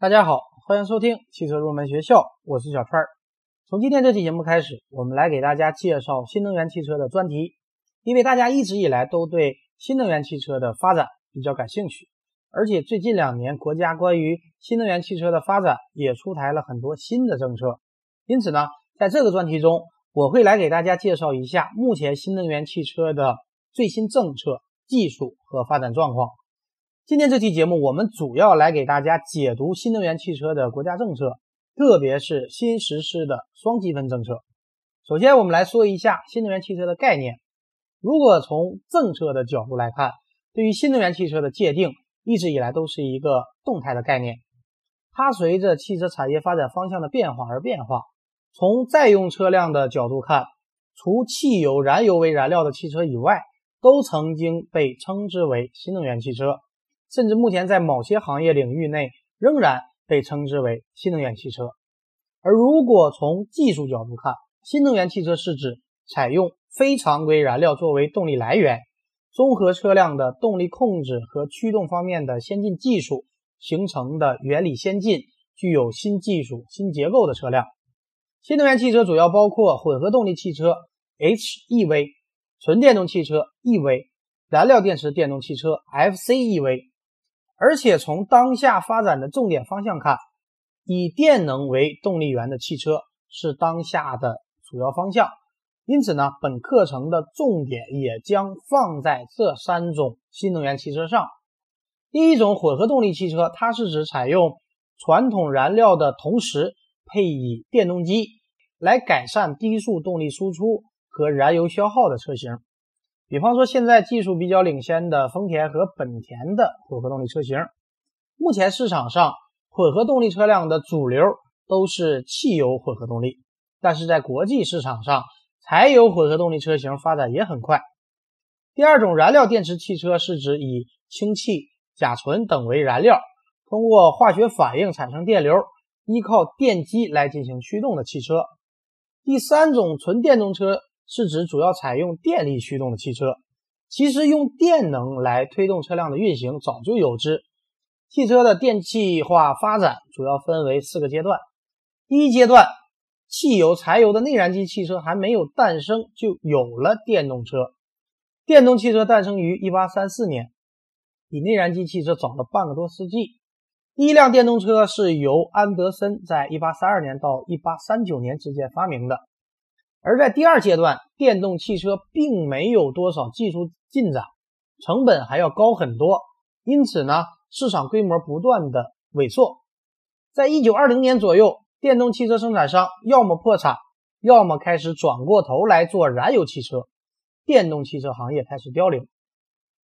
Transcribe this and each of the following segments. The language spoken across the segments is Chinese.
大家好，欢迎收听汽车入门学校，我是小川儿。从今天这期节目开始，我们来给大家介绍新能源汽车的专题。因为大家一直以来都对新能源汽车的发展比较感兴趣，而且最近两年国家关于新能源汽车的发展也出台了很多新的政策。因此呢，在这个专题中，我会来给大家介绍一下目前新能源汽车的最新政策、技术和发展状况。今天这期节目，我们主要来给大家解读新能源汽车的国家政策，特别是新实施的双积分政策。首先，我们来说一下新能源汽车的概念。如果从政策的角度来看，对于新能源汽车的界定，一直以来都是一个动态的概念，它随着汽车产业发展方向的变化而变化。从在用车辆的角度看，除汽油、燃油为燃料的汽车以外，都曾经被称之为新能源汽车。甚至目前在某些行业领域内仍然被称之为新能源汽车。而如果从技术角度看，新能源汽车是指采用非常规燃料作为动力来源，综合车辆的动力控制和驱动方面的先进技术形成的原理先进、具有新技术新结构的车辆。新能源汽车主要包括混合动力汽车 （HEV）、纯电动汽车 （EV）、燃料电池电动汽车 （FCEV）。而且从当下发展的重点方向看，以电能为动力源的汽车是当下的主要方向。因此呢，本课程的重点也将放在这三种新能源汽车上。第一种混合动力汽车，它是指采用传统燃料的同时配以电动机，来改善低速动力输出和燃油消耗的车型。比方说，现在技术比较领先的丰田和本田的混合动力车型，目前市场上混合动力车辆的主流都是汽油混合动力，但是在国际市场上，柴油混合动力车型发展也很快。第二种燃料电池汽车是指以氢气、甲醇等为燃料，通过化学反应产生电流，依靠电机来进行驱动的汽车。第三种纯电动车。是指主要采用电力驱动的汽车。其实用电能来推动车辆的运行早就有之。汽车的电气化发展主要分为四个阶段。第一阶段，汽油、柴油的内燃机汽车还没有诞生，就有了电动车。电动汽车诞生于1834年，比内燃机汽车早了半个多世纪。第一辆电动车是由安德森在1832年到1839年之间发明的。而在第二阶段，电动汽车并没有多少技术进展，成本还要高很多，因此呢，市场规模不断的萎缩。在一九二零年左右，电动汽车生产商要么破产，要么开始转过头来做燃油汽车，电动汽车行业开始凋零。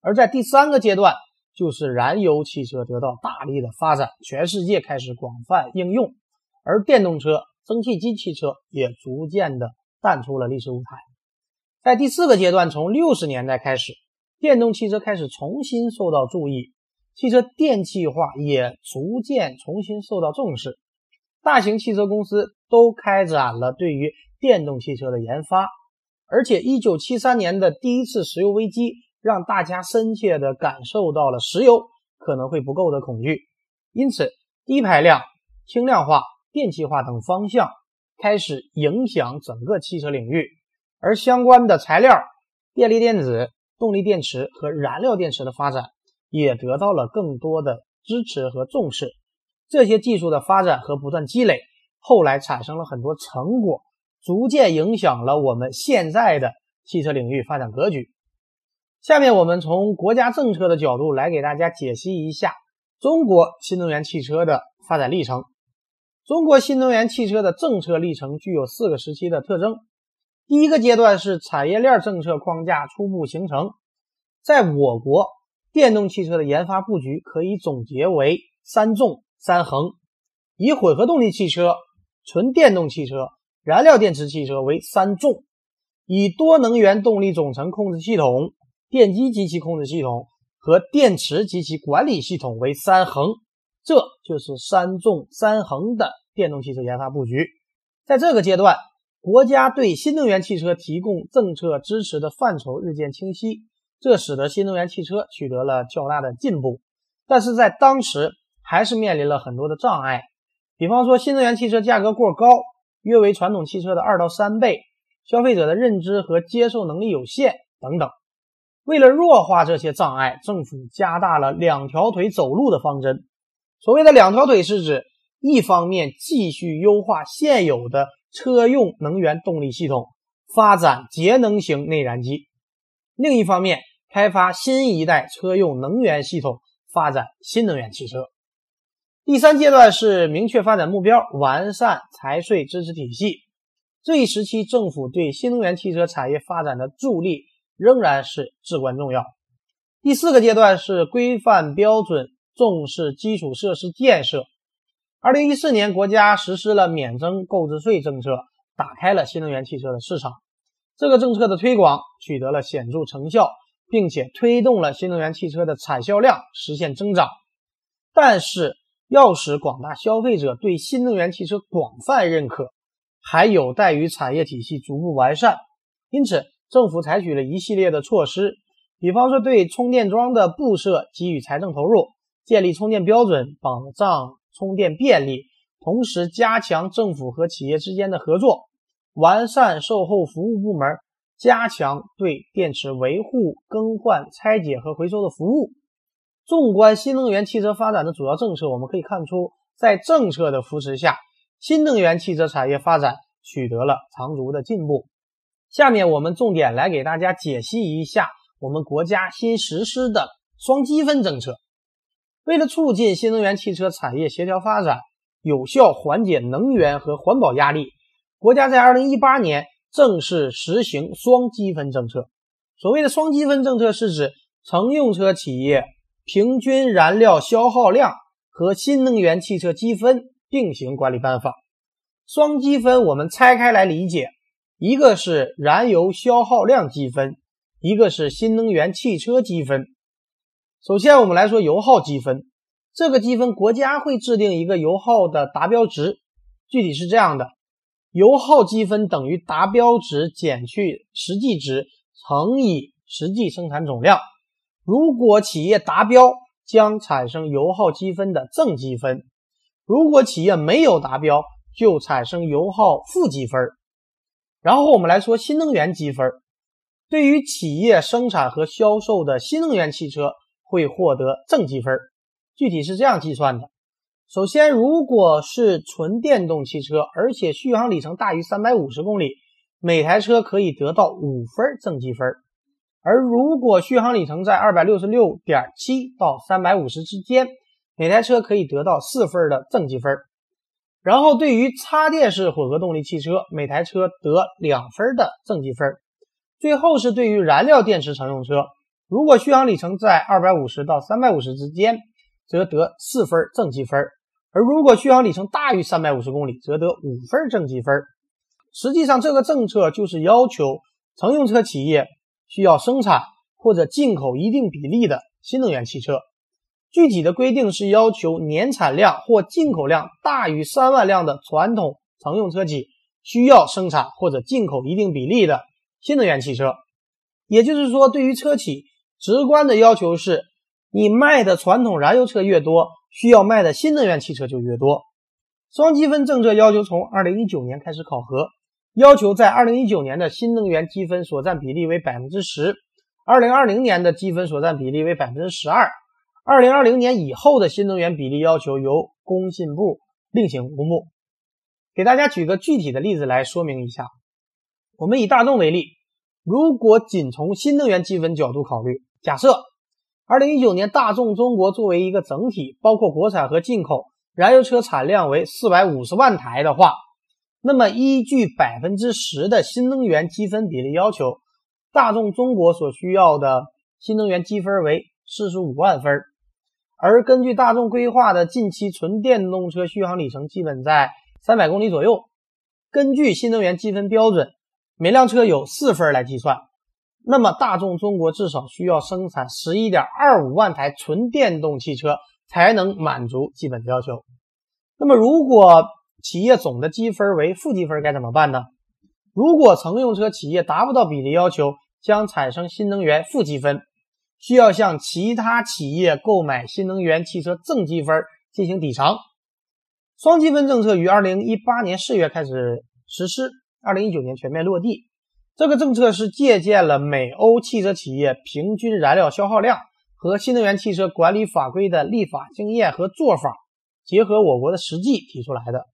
而在第三个阶段，就是燃油汽车得到大力的发展，全世界开始广泛应用，而电动车、蒸汽机汽车也逐渐的。淡出了历史舞台。在第四个阶段，从六十年代开始，电动汽车开始重新受到注意，汽车电气化也逐渐重新受到重视。大型汽车公司都开展了对于电动汽车的研发，而且一九七三年的第一次石油危机，让大家深切地感受到了石油可能会不够的恐惧。因此，低排量、轻量化、电气化等方向。开始影响整个汽车领域，而相关的材料、电力电子、动力电池和燃料电池的发展也得到了更多的支持和重视。这些技术的发展和不断积累，后来产生了很多成果，逐渐影响了我们现在的汽车领域发展格局。下面我们从国家政策的角度来给大家解析一下中国新能源汽车的发展历程。中国新能源汽车的政策历程具有四个时期的特征。第一个阶段是产业链政策框架初步形成。在我国，电动汽车的研发布局可以总结为三纵三横：以混合动力汽车、纯电动汽车、燃料电池汽车为三纵；以多能源动力总成控制系统、电机及其控制系统和电池及其管理系统为三横。这就是三纵三横的电动汽车研发布局。在这个阶段，国家对新能源汽车提供政策支持的范畴日渐清晰，这使得新能源汽车取得了较大的进步。但是在当时，还是面临了很多的障碍。比方说，新能源汽车价格过高，约为传统汽车的二到三倍，消费者的认知和接受能力有限等等。为了弱化这些障碍，政府加大了两条腿走路的方针。所谓的两条腿是指，一方面继续优化现有的车用能源动力系统，发展节能型内燃机；另一方面开发新一代车用能源系统，发展新能源汽车。第三阶段是明确发展目标，完善财税支持体系。这一时期，政府对新能源汽车产业发展的助力仍然是至关重要。第四个阶段是规范标准，重视基础设施建设。二零一四年，国家实施了免征购置税政策，打开了新能源汽车的市场。这个政策的推广取得了显著成效，并且推动了新能源汽车的产销量实现增长。但是，要使广大消费者对新能源汽车广泛认可，还有待于产业体系逐步完善。因此，政府采取了一系列的措施，比方说对充电桩的布设给予财政投入，建立充电标准，保障充电便利，同时加强政府和企业之间的合作，完善售后服务部门，加强对电池维护、更换、拆解和回收的服务。纵观新能源汽车发展的主要政策，我们可以看出，在政策的扶持下，新能源汽车产业发展取得了长足的进步。下面我们重点来给大家解析一下我们国家新实施的双积分政策。为了促进新能源汽车产业协调发展，有效缓解能源和环保压力，国家在2018年正式实行双积分政策。所谓的双积分政策，是指乘用车企业。平均燃料消耗量和新能源汽车积分并行管理办法，双积分我们拆开来理解，一个是燃油消耗量积分，一个是新能源汽车积分。首先我们来说油耗积分，这个积分国家会制定一个油耗的达标值，具体是这样的：油耗积分等于达标值减去实际值乘以实际生产总量。如果企业达标，将产生油耗积分的正积分；如果企业没有达标，就产生油耗负积分。然后我们来说新能源积分，对于企业生产和销售的新能源汽车会获得正积分。具体是这样计算的：首先，如果是纯电动汽车，而且续航里程大于三百五十公里，每台车可以得到五分正积分。而如果续航里程在二百六十六点七到三百五十之间，每台车可以得到四分的正积分。然后对于插电式混合动力汽车，每台车得两分的正积分。最后是对于燃料电池乘用车，如果续航里程在二百五十到三百五十之间，则得四分正积分。而如果续航里程大于三百五十公里，则得五分正积分。实际上，这个政策就是要求乘用车企业。需要生产或者进口一定比例的新能源汽车，具体的规定是要求年产量或进口量大于三万辆的传统乘用车企需要生产或者进口一定比例的新能源汽车。也就是说，对于车企，直观的要求是，你卖的传统燃油车越多，需要卖的新能源汽车就越多。双积分政策要求从二零一九年开始考核。要求在二零一九年的新能源积分所占比例为百分之十，二零二零年的积分所占比例为百分之十二，二零二零年以后的新能源比例要求由工信部另行公布。给大家举个具体的例子来说明一下，我们以大众为例，如果仅从新能源积分角度考虑，假设二零一九年大众中国作为一个整体，包括国产和进口燃油车产量为四百五十万台的话。那么，依据百分之十的新能源积分比例要求，大众中国所需要的新能源积分为四十五万分。而根据大众规划的近期纯电动车续航里程基本在三百公里左右，根据新能源积分标准，每辆车有四分来计算，那么大众中国至少需要生产十一点二五万台纯电动汽车才能满足基本的要求。那么，如果企业总的积分为负积分该怎么办呢？如果乘用车企业达不到比例要求，将产生新能源负积分，需要向其他企业购买新能源汽车正积分进行抵偿。双积分政策于二零一八年四月开始实施，二零一九年全面落地。这个政策是借鉴了美欧汽车企业平均燃料消耗量和新能源汽车管理法规的立法经验和做法，结合我国的实际提出来的。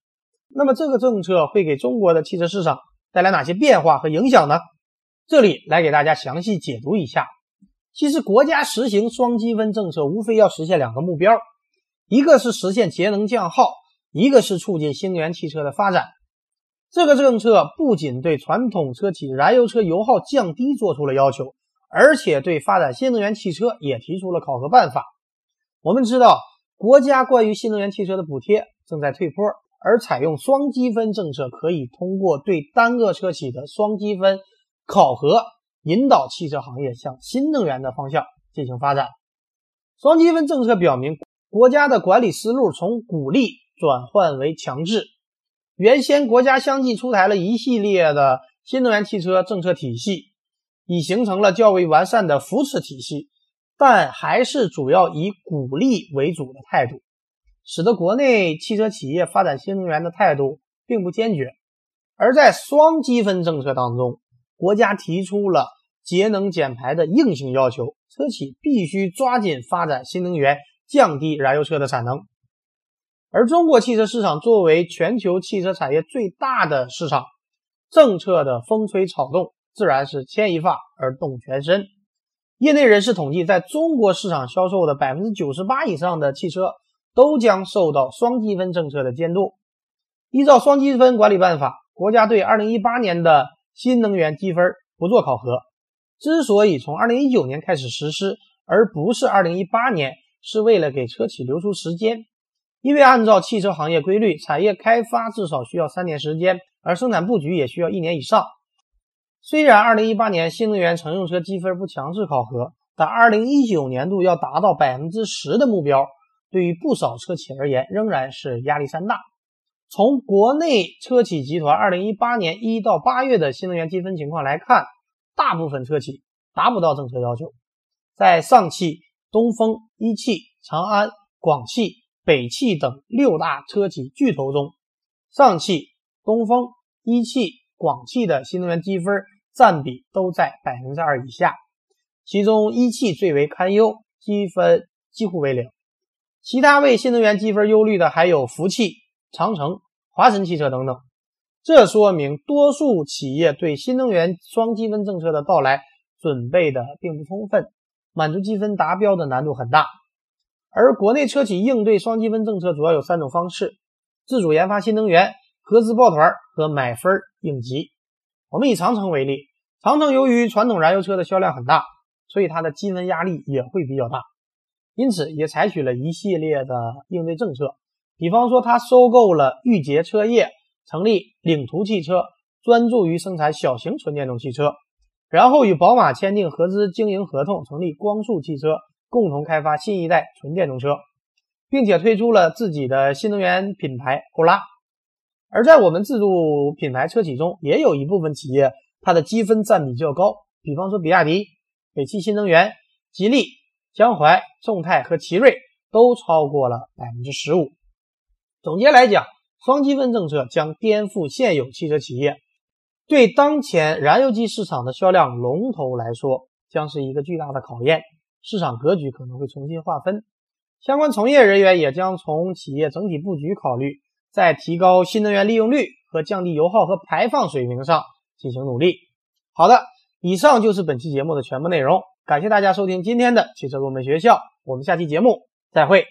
那么，这个政策会给中国的汽车市场带来哪些变化和影响呢？这里来给大家详细解读一下。其实，国家实行双积分政策，无非要实现两个目标：一个是实现节能降耗，一个是促进新能源汽车的发展。这个政策不仅对传统车企燃油车油耗降低做出了要求，而且对发展新能源汽车也提出了考核办法。我们知道，国家关于新能源汽车的补贴正在退坡，而采用双积分政策，可以通过对单个车企的双积分考核。引导汽车行业向新能源的方向进行发展。双积分政策表明，国家的管理思路从鼓励转换为强制。原先国家相继出台了一系列的新能源汽车政策体系，已形成了较为完善的扶持体系，但还是主要以鼓励为主的态度，使得国内汽车企业发展新能源的态度并不坚决。而在双积分政策当中，国家提出了节能减排的硬性要求，车企必须抓紧发展新能源，降低燃油车的产能。而中国汽车市场作为全球汽车产业最大的市场，政策的风吹草动自然是牵一发而动全身。业内人士统计，在中国市场销售的百分之九十八以上的汽车都将受到双积分政策的监督。依照双积分管理办法，国家对二零一八年的新能源积分不做考核，之所以从二零一九年开始实施，而不是二零一八年，是为了给车企留出时间。因为按照汽车行业规律，产业开发至少需要三年时间，而生产布局也需要一年以上。虽然二零一八年新能源乘用车积分不强制考核，但二零一九年度要达到百分之十的目标，对于不少车企而言，仍然是压力山大。从国内车企集团二零一八年一到八月的新能源积分情况来看，大部分车企达不到政策要求。在上汽、东风、一汽、长安、广汽、北汽等六大车企巨头中，上汽、东风、一汽、广汽的新能源积分占比都在百分之二以下，其中一汽最为堪忧，积分几乎为零。其他为新能源积分忧虑的还有福汽。长城、华晨汽车等等，这说明多数企业对新能源双积分政策的到来准备的并不充分，满足积分达标的难度很大。而国内车企应对双积分政策主要有三种方式：自主研发新能源、合资抱团和买分应急。我们以长城为例，长城由于传统燃油车的销量很大，所以它的积分压力也会比较大，因此也采取了一系列的应对政策。比方说，他收购了裕捷车业，成立领途汽车，专注于生产小型纯电动汽车，然后与宝马签订合资经营合同，成立光速汽车，共同开发新一代纯电动车，并且推出了自己的新能源品牌欧拉。而在我们自主品牌车企中，也有一部分企业，它的积分占比较高，比方说比亚迪、北汽新能源、吉利、江淮、众泰和奇瑞都超过了百分之十五。总结来讲，双积分政策将颠覆现有汽车企业，对当前燃油机市场的销量龙头来说，将是一个巨大的考验。市场格局可能会重新划分，相关从业人员也将从企业整体布局考虑，在提高新能源利用率和降低油耗和排放水平上进行努力。好的，以上就是本期节目的全部内容，感谢大家收听今天的汽车入门学校，我们下期节目再会。